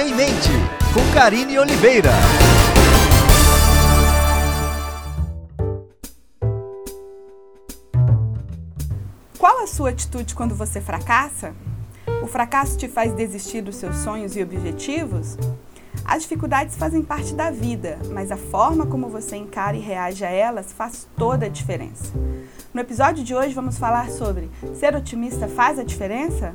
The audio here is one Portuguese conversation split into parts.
Em Mente, com Karine Oliveira. Qual a sua atitude quando você fracassa? O fracasso te faz desistir dos seus sonhos e objetivos? As dificuldades fazem parte da vida, mas a forma como você encara e reage a elas faz toda a diferença. No episódio de hoje vamos falar sobre ser otimista faz a diferença?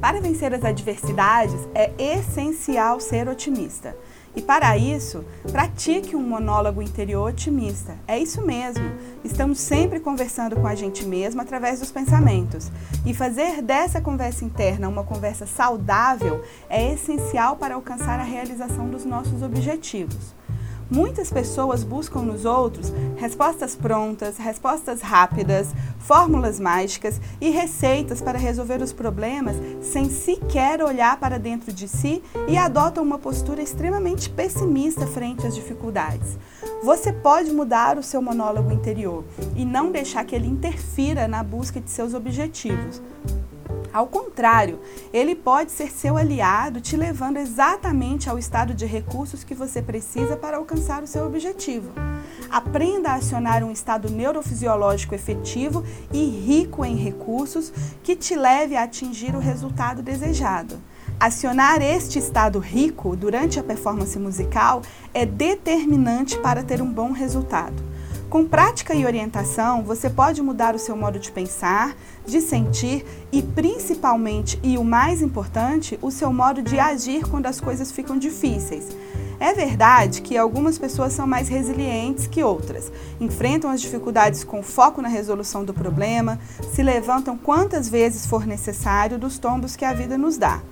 Para vencer as adversidades é essencial ser otimista. E para isso, pratique um monólogo interior otimista. É isso mesmo. Estamos sempre conversando com a gente mesmo através dos pensamentos. E fazer dessa conversa interna uma conversa saudável é essencial para alcançar a realização dos nossos objetivos. Muitas pessoas buscam nos outros respostas prontas, respostas rápidas, fórmulas mágicas e receitas para resolver os problemas sem sequer olhar para dentro de si e adotam uma postura extremamente pessimista frente às dificuldades. Você pode mudar o seu monólogo interior e não deixar que ele interfira na busca de seus objetivos. Ao contrário, ele pode ser seu aliado, te levando exatamente ao estado de recursos que você precisa para alcançar o seu objetivo. Aprenda a acionar um estado neurofisiológico efetivo e rico em recursos que te leve a atingir o resultado desejado. Acionar este estado rico durante a performance musical é determinante para ter um bom resultado. Com prática e orientação, você pode mudar o seu modo de pensar, de sentir e, principalmente, e o mais importante, o seu modo de agir quando as coisas ficam difíceis. É verdade que algumas pessoas são mais resilientes que outras, enfrentam as dificuldades com foco na resolução do problema, se levantam quantas vezes for necessário dos tombos que a vida nos dá.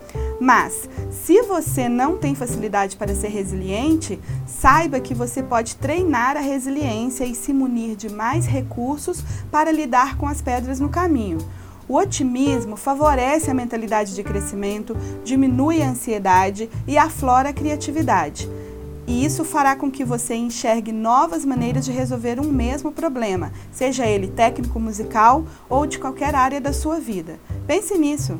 Mas, se você não tem facilidade para ser resiliente, saiba que você pode treinar a resiliência e se munir de mais recursos para lidar com as pedras no caminho. O otimismo favorece a mentalidade de crescimento, diminui a ansiedade e aflora a criatividade. E isso fará com que você enxergue novas maneiras de resolver um mesmo problema, seja ele técnico musical ou de qualquer área da sua vida. Pense nisso!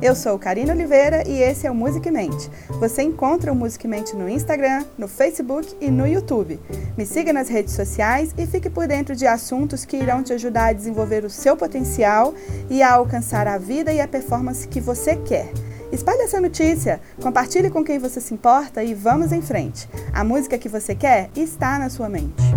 Eu sou Karina Oliveira e esse é o Music Mente. Você encontra o Music Mente no Instagram, no Facebook e no YouTube. Me siga nas redes sociais e fique por dentro de assuntos que irão te ajudar a desenvolver o seu potencial e a alcançar a vida e a performance que você quer. Espalhe essa notícia, compartilhe com quem você se importa e vamos em frente. A música que você quer está na sua mente.